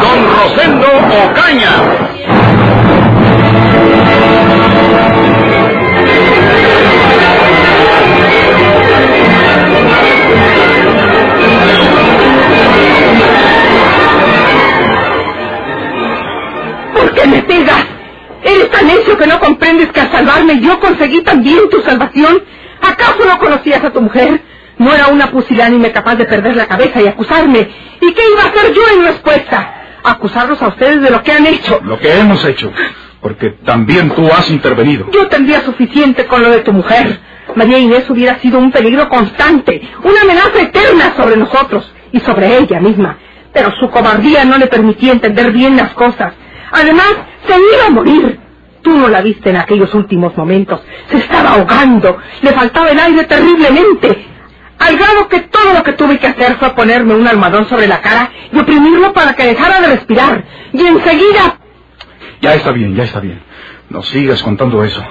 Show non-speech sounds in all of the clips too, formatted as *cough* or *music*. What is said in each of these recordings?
Don Rosendo Ocaña. ¿Por qué me pegas? ¿Eres tan necio que no comprendes que al salvarme yo conseguí también tu salvación? ¿Acaso no conocías a tu mujer? No era una pusilánime capaz de perder la cabeza y acusarme. ¿Y qué iba a hacer yo en respuesta? Acusarlos a ustedes de lo que han hecho. Lo que hemos hecho, porque también tú has intervenido. Yo tendría suficiente con lo de tu mujer. María Inés hubiera sido un peligro constante, una amenaza eterna sobre nosotros y sobre ella misma. Pero su cobardía no le permitía entender bien las cosas. Además, se iba a morir. Tú no la viste en aquellos últimos momentos. Se estaba ahogando. Le faltaba el aire terriblemente. Al grado que todo lo que tuve que hacer fue ponerme un almohadón sobre la cara y oprimirlo para que dejara de respirar. Y enseguida... Ya está bien, ya está bien. No sigas contando eso.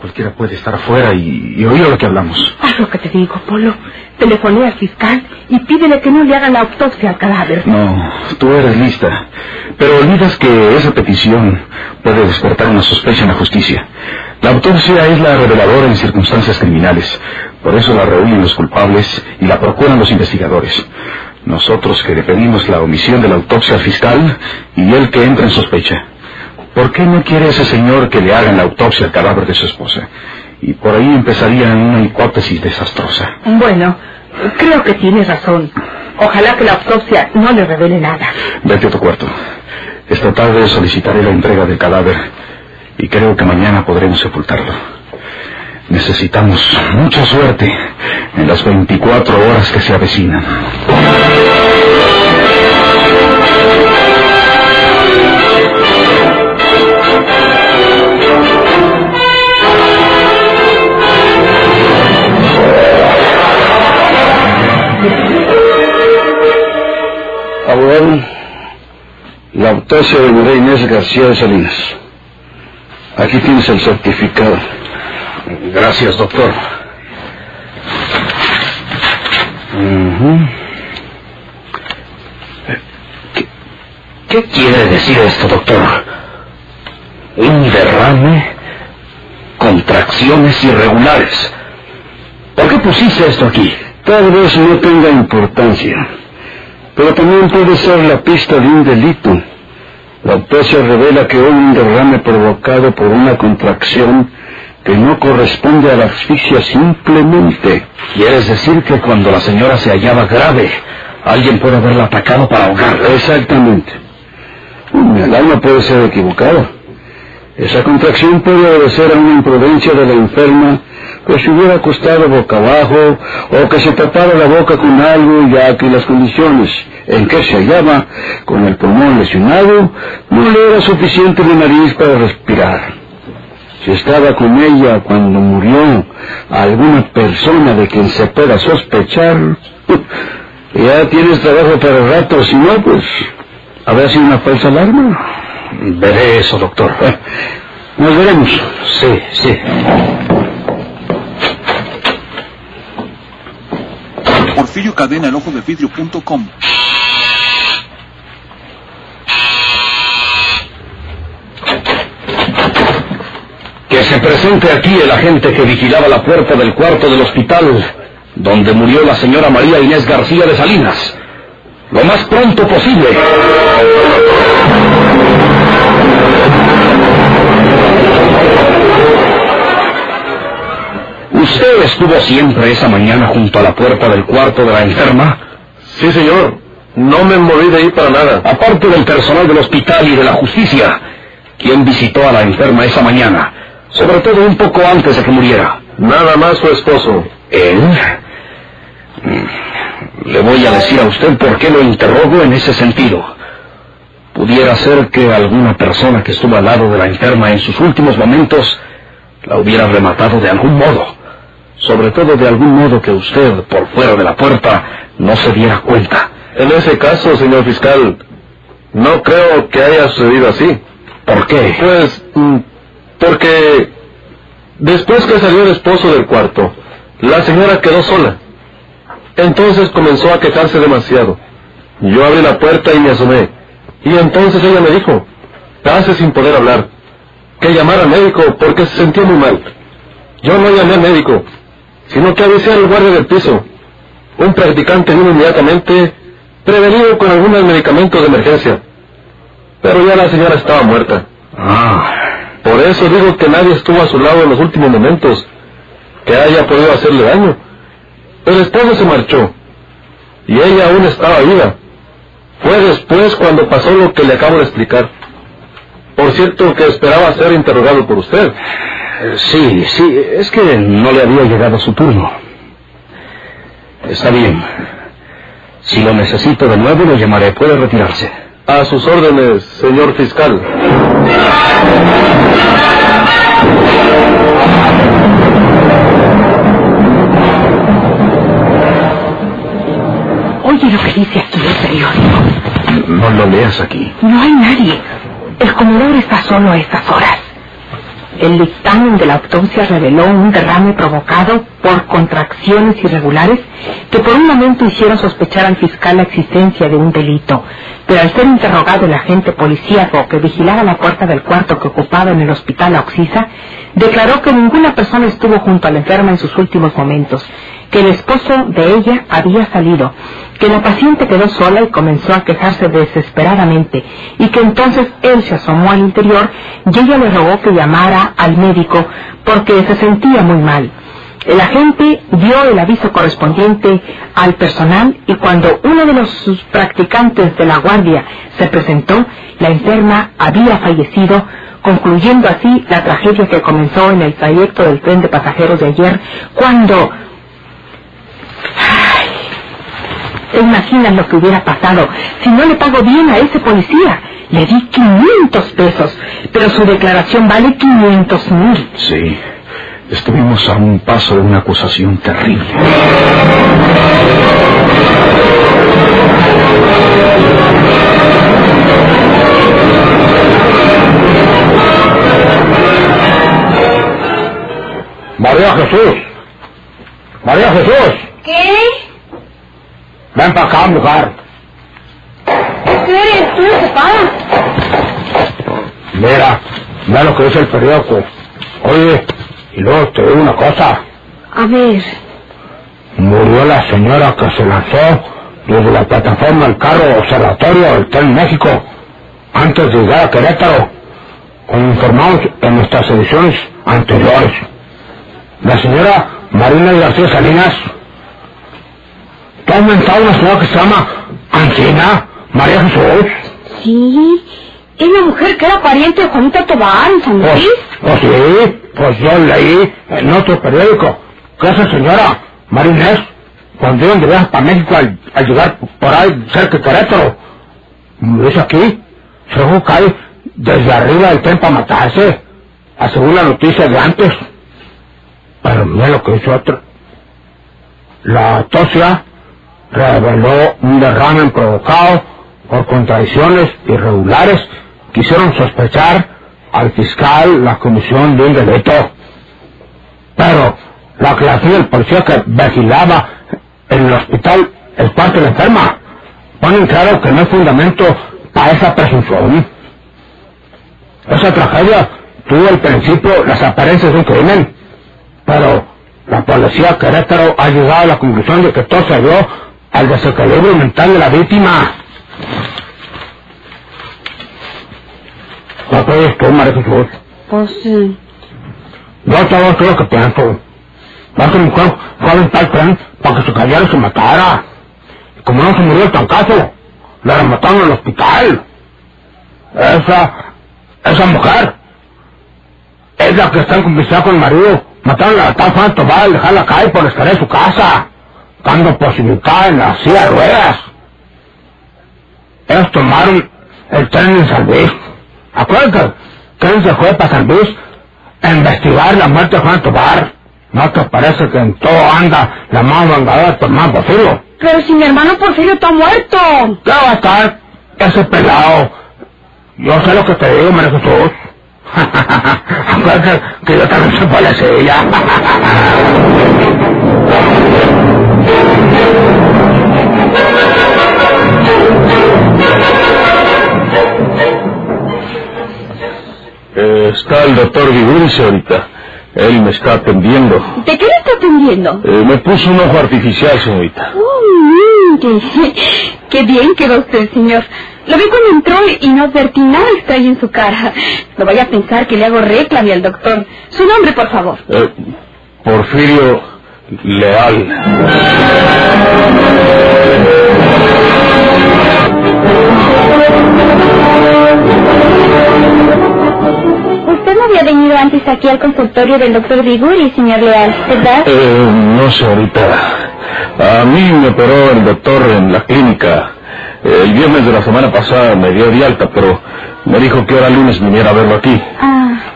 Cualquiera puede estar afuera y, y oír lo que hablamos. Haz lo que te digo, Polo. Telefoné al fiscal y pídele que no le hagan la autopsia al cadáver. No, tú eres lista. Pero olvidas que esa petición puede despertar una sospecha en la justicia. La autopsia es la reveladora en circunstancias criminales. Por eso la reúnen los culpables y la procuran los investigadores. Nosotros que le pedimos la omisión de la autopsia al fiscal y él que entra en sospecha. ¿Por qué no quiere ese señor que le hagan la autopsia al cadáver de su esposa? Y por ahí empezaría una hipótesis desastrosa. Bueno, creo que tienes razón. Ojalá que la autopsia no le revele nada. Vete a tu cuarto. Esta tarde solicitaré la entrega del cadáver y creo que mañana podremos sepultarlo. Necesitamos mucha suerte en las 24 horas que se avecinan. Abogado, la autopsia de María Inés García de Salinas. Aquí tienes el certificado. Gracias, doctor. Ujú. ¿Qué quiere decir esto, doctor? Un derrame, contracciones irregulares. ¿Por qué pusiste esto aquí? Tal vez no tenga importancia, pero también puede ser la pista de un delito. La autopsia revela que hubo un derrame provocado por una contracción que no corresponde a la asfixia simplemente. ¿Quieres decir que cuando la señora se hallaba grave, alguien puede haberla atacado para ahogarla? Exactamente. El alma puede ser equivocada. Esa contracción puede obedecer a una imprudencia de la enferma que se hubiera acostado boca abajo o que se tapara la boca con algo ya que las condiciones en que se hallaba con el pulmón lesionado no le era suficiente de nariz para respirar. Estaba con ella cuando murió alguna persona de quien se pueda sospechar, *laughs* ya tienes trabajo para el rato, si no, pues habrá sido una falsa alarma. Veré eso, doctor. *laughs* Nos veremos. Sí, sí. Porfirio Cadena, el ojo de vidrio.com. Que se presente aquí el agente que vigilaba la puerta del cuarto del hospital donde murió la señora María Inés García de Salinas. Lo más pronto posible. ¿Usted estuvo siempre esa mañana junto a la puerta del cuarto de la enferma? Sí, señor. No me moví de ahí para nada. Aparte del personal del hospital y de la justicia, ¿quién visitó a la enferma esa mañana? Sobre todo un poco antes de que muriera. Nada más su esposo. ¿Él? Mm, Le voy a decir a usted por qué lo interrogo en ese sentido. pudiera ser que alguna persona que estuvo al lado de la enferma en sus últimos momentos la hubiera rematado de algún modo. Sobre todo de algún modo que usted, por fuera de la puerta, no se diera cuenta. En ese caso, señor fiscal, no creo que haya sucedido así. ¿Por qué? Pues, mm, porque después que salió el esposo del cuarto, la señora quedó sola. Entonces comenzó a quejarse demasiado. Yo abrí la puerta y me asomé. Y entonces ella me dijo, casi sin poder hablar, que llamara al médico porque se sentía muy mal. Yo no llamé al médico, sino que avisé al guardia del piso. Un practicante vino inmediatamente, prevenido con algunos medicamentos de emergencia. Pero ya la señora estaba muerta. Ah, Por eso digo que nadie estuvo a su lado en los últimos momentos, que haya podido hacerle daño. El esposo se marchó, y ella aún estaba viva. Fue después cuando pasó lo que le acabo de explicar. Por cierto que esperaba ser interrogado por usted. eh, sí, sí, es que no le había llegado su turno. Está bien. Si lo necesito de nuevo, lo llamaré. Puede retirarse. A sus órdenes, señor fiscal. Oye lo que dice aquí el periódico. No lo leas aquí. No hay nadie. El comedor está solo a estas horas. El dictamen de la autopsia reveló un derrame provocado por contracciones irregulares que por un momento hicieron sospechar al fiscal la existencia de un delito. Pero al ser interrogado el agente policíaco que vigilaba la puerta del cuarto que ocupaba en el hospital Oxisa, declaró que ninguna persona estuvo junto a la enferma en sus últimos momentos, que el esposo de ella había salido, que la paciente quedó sola y comenzó a quejarse desesperadamente, y que entonces él se asomó al interior y ella le rogó que llamara al médico porque se sentía muy mal. El agente dio el aviso correspondiente al personal y cuando uno de los practicantes de la guardia se presentó, la enferma había fallecido, concluyendo así la tragedia que comenzó en el trayecto del tren de pasajeros de ayer, cuando ¿Te imaginas lo que hubiera pasado si no le pago bien a ese policía? Le di 500 pesos, pero su declaración vale 500 mil. Sí. Estuvimos a un paso de una acusación terrible. María Jesús. María Jesús. ¿Qué? Ven para acá, mujer. ¿Qué eres tú? Mira, mira lo que dice el periódico. Oye, y luego te digo una cosa. A ver, Murió la señora que se lanzó desde la plataforma del carro observatorio del Tren México antes de llegar a Querétaro, como informamos en nuestras ediciones anteriores. La señora Marina García Salinas que ha aumentado una señora que se llama Ancina María Jesús. sí. Es la mujer que era pariente de Juanita Tobar en San Pues, Luis. pues sí, pues yo leí en otro periódico que esa señora Marinés, cuando iban de viaje para México al, al llegar por ahí cerca de Querétaro, como dice aquí, se dejó caer desde arriba del tren para matarse, a según la noticia de antes. Pero mira lo que hizo otro. La autopsia reveló un derrame provocado por contradicciones irregulares que hicieron sospechar al fiscal la comisión de un delito. Pero la aclaración del policía que vigilaba en el hospital el cuarto de la enferma ponen claro que no hay fundamento para esa presunción. Esa tragedia tuvo al principio las apariencias de un crimen, pero la policía Querétaro ha llegado a la conclusión de que todo se dio al desequilibrio mental de la víctima. ¿Qué crees tú, María Jesús? Pues, eh, Yo todo esto lo que pienso. Va que mi mujer fue a aventar el tren para que se cayera y se matara. Y como no se murió el tancazo, la remataron en el hospital. Esa, esa mujer, es la que está en complicidad con el marido. Mataron a la tal Juan Tobar al dejarla caer por escalera de su casa, dando posibilidad en la silla de ruedas. Ellos tomaron el tren en San Luis. Acuérdate, el tren se fue para San Luis a investigar la muerte de Juan Tobar. ¿No te parece que en todo anda la más mandada de tu hermano Porfirio? Pero si mi hermano Porfirio está muerto. ¿Qué va a estar ese pelado? Yo sé lo que te digo, María Jesús. *laughs* Acuérdate que yo también soy policía. *laughs* Eh, está el doctor Viguri, señorita. Él me está atendiendo. ¿De qué le está atendiendo? Eh, me puso un ojo artificial, señorita. Oh, mm, qué, qué bien quedó usted, señor. Lo vi cuando entró y no advertí nada extraño en su cara. No vaya a pensar que le hago reclame al doctor. Su nombre, por favor. Eh, Porfirio Leal. Usted no había venido antes aquí al consultorio del doctor Viguri, señor Leal, ¿verdad? Eh, no, señorita. A mí me operó el doctor en la clínica. El viernes de la semana pasada me dio de alta, pero me dijo que ahora lunes viniera a verlo aquí. Ah.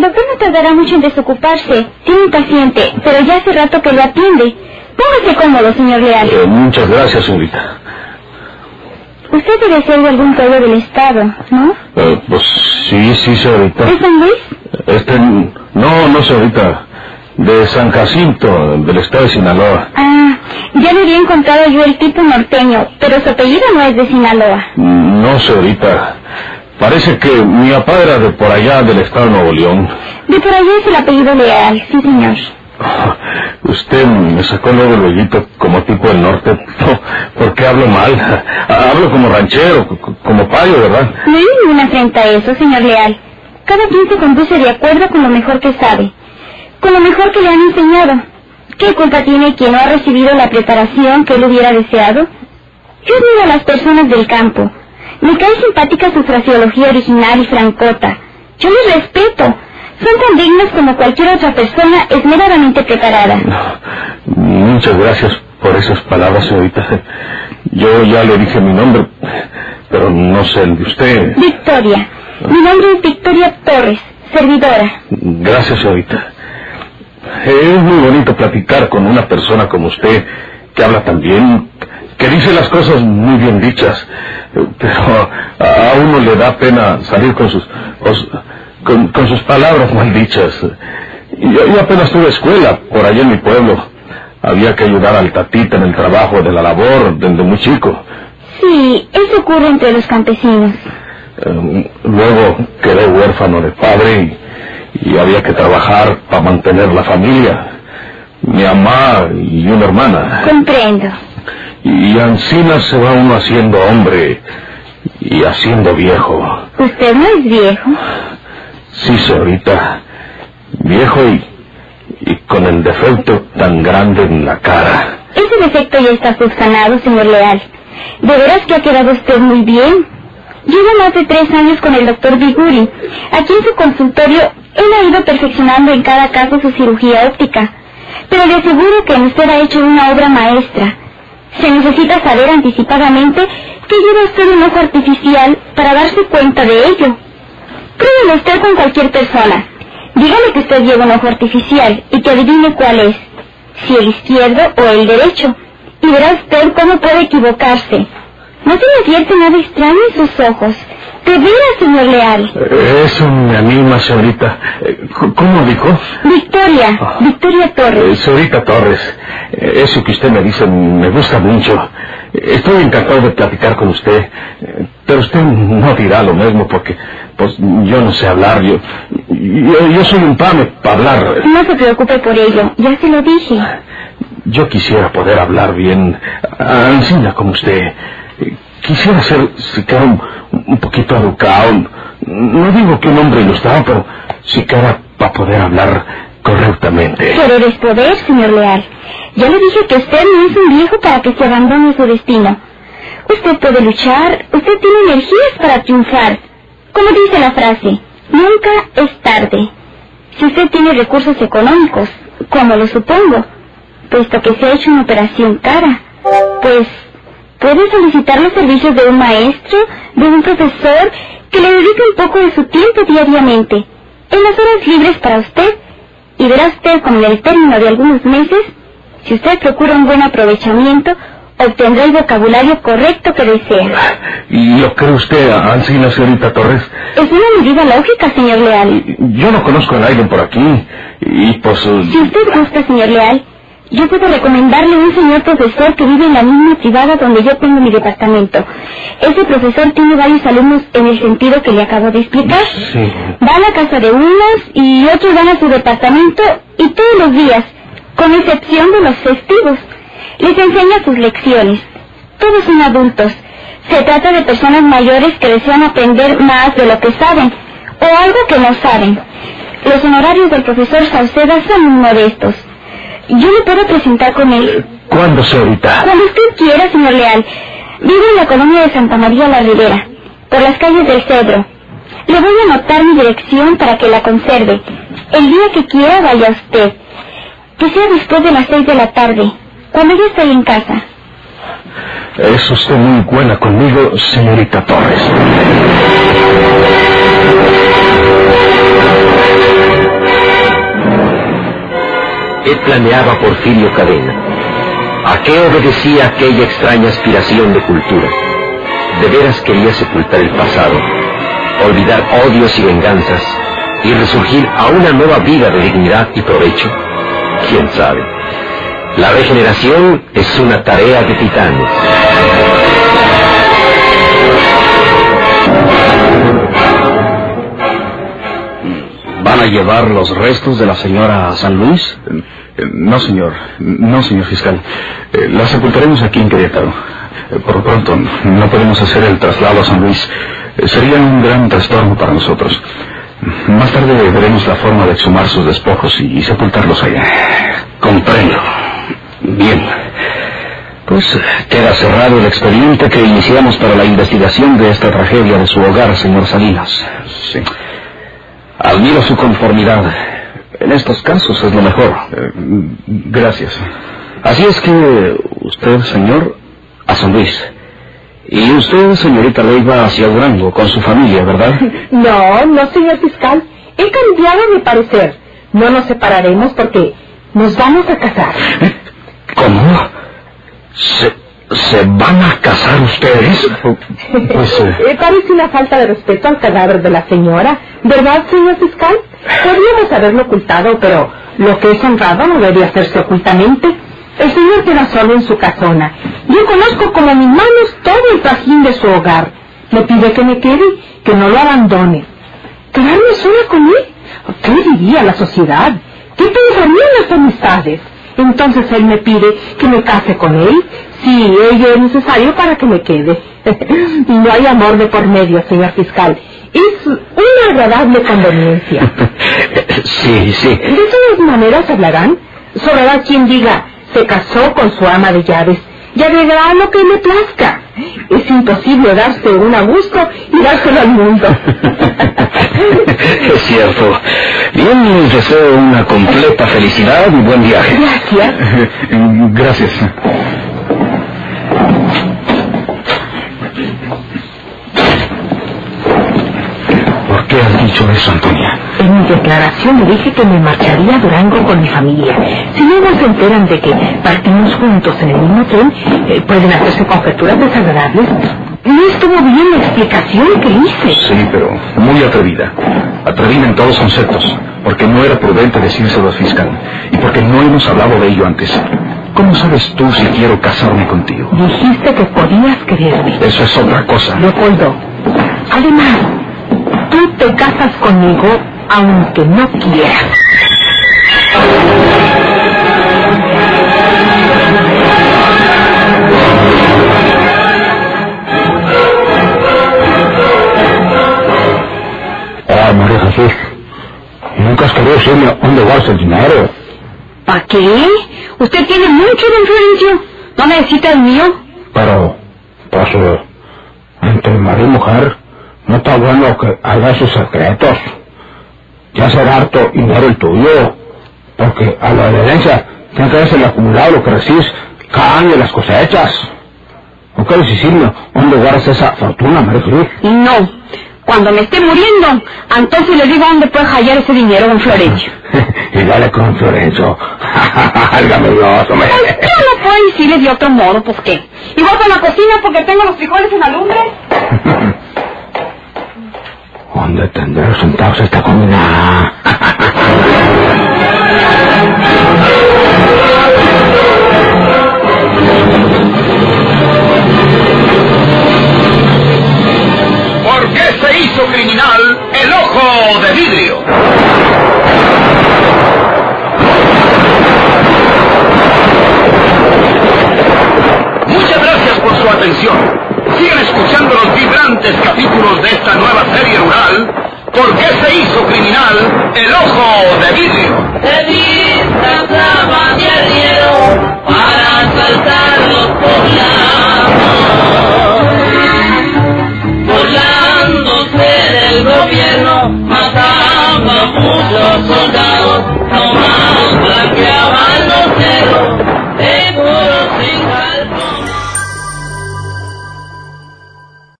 El doctor no tardará mucho en desocuparse. Tiene un paciente, pero ya hace rato que lo atiende. Póngase cómodo, señor Leal. Eh, muchas gracias, señorita. Usted debe ser de algún pueblo del estado, ¿no? Eh, pues sí, sí, señorita. ¿De San Luis? Este, no, no, señorita. De San Jacinto, del estado de Sinaloa. Ah, ya le había encontrado yo el tipo norteño, pero su apellido no es de Sinaloa. No, señorita. Parece que mi papá era de por allá, del estado de Nuevo León. De por allá es el apellido Leal, sí, señor. *laughs* Usted me sacó luego el hoyito como tipo del norte. *laughs* No, ¿Por qué hablo mal? *laughs* Hablo como ranchero, como payo, ¿verdad? No hay ninguna afrenta a eso, señor Leal. Cada quien se conduce de acuerdo con lo mejor que sabe, con lo mejor que le han enseñado. ¿Qué culpa tiene quien no ha recibido la preparación que él hubiera deseado? Yo admiro a las personas del campo. Me cae simpática su fraseología original y francota. Yo les respeto. Son tan dignos como cualquier otra persona esmeradamente preparada. Muchas gracias por esas palabras, señorita. Yo ya le dije mi nombre, pero no sé el de usted. Victoria. Mi nombre es Victoria Torres, servidora. Gracias, señorita. Es muy bonito platicar con una persona como usted, que habla tan bien, que dice las cosas muy bien dichas, pero a uno le da pena salir con sus, con, con sus palabras mal dichas. Yo, yo apenas tuve escuela por allá en mi pueblo. Había que ayudar al tatita en el trabajo de la labor desde muy chico. Sí, eso ocurre entre los campesinos. Eh, luego quedé huérfano de padre y, y había que trabajar para mantener la familia. Mi mamá y una hermana. Comprendo. Y Ancina se va uno haciendo hombre y haciendo viejo. Usted no es viejo. Sí, señorita. Viejo y, y con el defecto tan grande en la cara. Ese defecto ya está subsanado, señor Leal. De veras que ha quedado usted muy bien. Llevo más de tres años con el doctor Viguri. Aquí en su consultorio, él ha ido perfeccionando en cada caso su cirugía óptica. Pero le aseguro que usted ha hecho una obra maestra. Se necesita saber anticipadamente que lleva usted un ojo artificial para darse cuenta de ello. Pruébelo usted con cualquier persona. Dígale que usted lleva un ojo artificial y que adivine cuál es, si el izquierdo o el derecho, y verá usted cómo puede equivocarse. No se le nada extraño en sus ojos. De veras, señor Leal. Eh, Eso me anima, señorita. Eh, ¿Cómo dijo? Victoria, Victoria Eh, Torres. señorita Torres, eh, eso que usted me dice me gusta mucho. Eh, Estoy encantado de platicar con usted, eh, pero usted no dirá lo mismo porque, pues, yo no sé hablar. Yo, yo, yo soy un pame para hablar. No se preocupe por ello, ya se lo dije. Yo quisiera poder hablar bien, Ancina, como usted. Quisiera ser siquiera un, un poquito educado. No digo que un hombre ilustrado, pero siquiera para poder hablar correctamente. Querer es poder, señor Leal. Ya le dije que usted no es un viejo para que se abandone su destino. Usted puede luchar, usted tiene energías para triunfar. Como dice la frase, nunca es tarde. Si usted tiene recursos económicos, como lo supongo, puesto que se ha hecho una operación cara, pues Puede solicitar los servicios de un maestro, de un profesor, que le dedique un poco de su tiempo diariamente, en las horas libres para usted, y verá usted como en el término de algunos meses, si usted procura un buen aprovechamiento, obtendrá el vocabulario correcto que desea. ¿Y lo cree usted, así la señorita Torres? Es una medida lógica, señor Leal. Yo no conozco a nadie por aquí, y pues... Si usted gusta, señor Leal, yo puedo recomendarle un señor profesor que vive en la misma privada donde yo tengo mi departamento. Ese profesor tiene varios alumnos en el sentido que le acabo de explicar. Sí. Va a la casa de unos y otros van a su departamento y todos los días, con excepción de los festivos, les enseña sus lecciones. Todos son adultos. Se trata de personas mayores que desean aprender más de lo que saben o algo que no saben. Los honorarios del profesor Sauceda son uno de estos. Yo le puedo presentar con él. ¿Cuándo, señorita? Cuando usted quiera, señor Leal. Vive en la colonia de Santa María la Ribera, por las calles del Cedro. Le voy a anotar mi dirección para que la conserve. El día que quiera vaya usted. Que sea después de las seis de la tarde, cuando yo estoy en casa. Es usted muy buena conmigo, señorita Torres. ¿Qué planeaba Porfirio Cadena? ¿A qué obedecía aquella extraña aspiración de cultura? ¿De veras quería sepultar el pasado, olvidar odios y venganzas y resurgir a una nueva vida de dignidad y provecho? ¿Quién sabe? La regeneración es una tarea de titanes. ¿Van a llevar los restos de la señora a San Luis? Eh, No, señor. No, señor fiscal. Eh, La sepultaremos aquí en Querétaro. Eh, Por lo pronto, no podemos hacer el traslado a San Luis. Sería un gran trastorno para nosotros. Más tarde veremos la forma de exhumar sus despojos y, y sepultarlos allá. Comprendo. Bien. Pues queda cerrado el expediente que iniciamos para la investigación de esta tragedia de su hogar, señor Salinas. Sí. Admiro su conformidad. En estos casos es lo mejor. Eh, gracias. Así es que usted, señor, a San Luis. Y usted, señorita Leiva, hacia Durango con su familia, ¿verdad? *laughs* No, no, señor fiscal. He cambiado mi parecer. No nos separaremos porque nos vamos a casar. ¿Cómo? ¿Se, se van a casar ustedes? *laughs* Pues, eh, Eh, parece una falta de respeto al cadáver de la señora, ¿verdad, señor fiscal? Podríamos haberlo ocultado, pero lo que es honrado no debe hacerse ocultamente. El señor queda solo en su casona. Yo conozco como mis manos todo el trajín de su hogar. Me pide que me quede, que no lo abandone. ¿Quedarme sola con él? ¿Qué diría la sociedad? ¿Qué pensarían las amistades? Entonces él me pide que me case con él. Sí, ello es necesario para que me quede. *laughs* no hay amor de por medio, señor fiscal. Es una agradable conveniencia. *laughs* sí, sí. De todas maneras hablarán. Sobrará quien diga, se casó con su ama de llaves y agregará lo que le plazca. Es imposible darse un a gusto y dárselo al mundo. *laughs* es cierto. Bien, les deseo una completa felicidad y buen viaje. Gracias. *laughs* gracias. Dicho eso, Antonia? En mi declaración le dije que me marcharía a Durango con mi familia. Si luego se enteran de que partimos juntos en el mismo tren, eh, pueden hacerse conjeturas desagradables. No estuvo bien la explicación que hice. Sí, pero muy atrevida. Atrevida en todos conceptos, porque no era prudente decírselo al fiscal y porque no hemos hablado de ello antes. ¿Cómo sabes tú si quiero casarme contigo? Dijiste que podías quererme. Eso es otra cosa. Leopoldo, además, tú te casas conmigo aunque no quieras. Ah, María Jesús, nunca has querido decirme dónde guardas el dinero. ¿Para qué? Usted tiene mucho, don Florencio. ¿No necesita el mío? Pero, pues, entre marido y mujer, no está bueno que haya sus secretos. Ya será harto dinero el tuyo, porque a la herencia tiene que verse el acumulado lo que recibes cada año de las cosechas. ¿No quieres decirme dónde guardas esa fortuna, María Cruz? No. Cuando me esté muriendo, entonces le digo dónde puede hallar ese dinero, don Florencio. *laughs* y dale con Florencio. *laughs* Álgame Dios, hombre. Pues yo no puedo decirle de otro modo, pues qué. Y voy a la cocina porque tengo los frijoles en la lumbre. *laughs* ¿Dónde tendré sentados esta comida? ¿Por qué se hizo criminal el ojo de vidrio?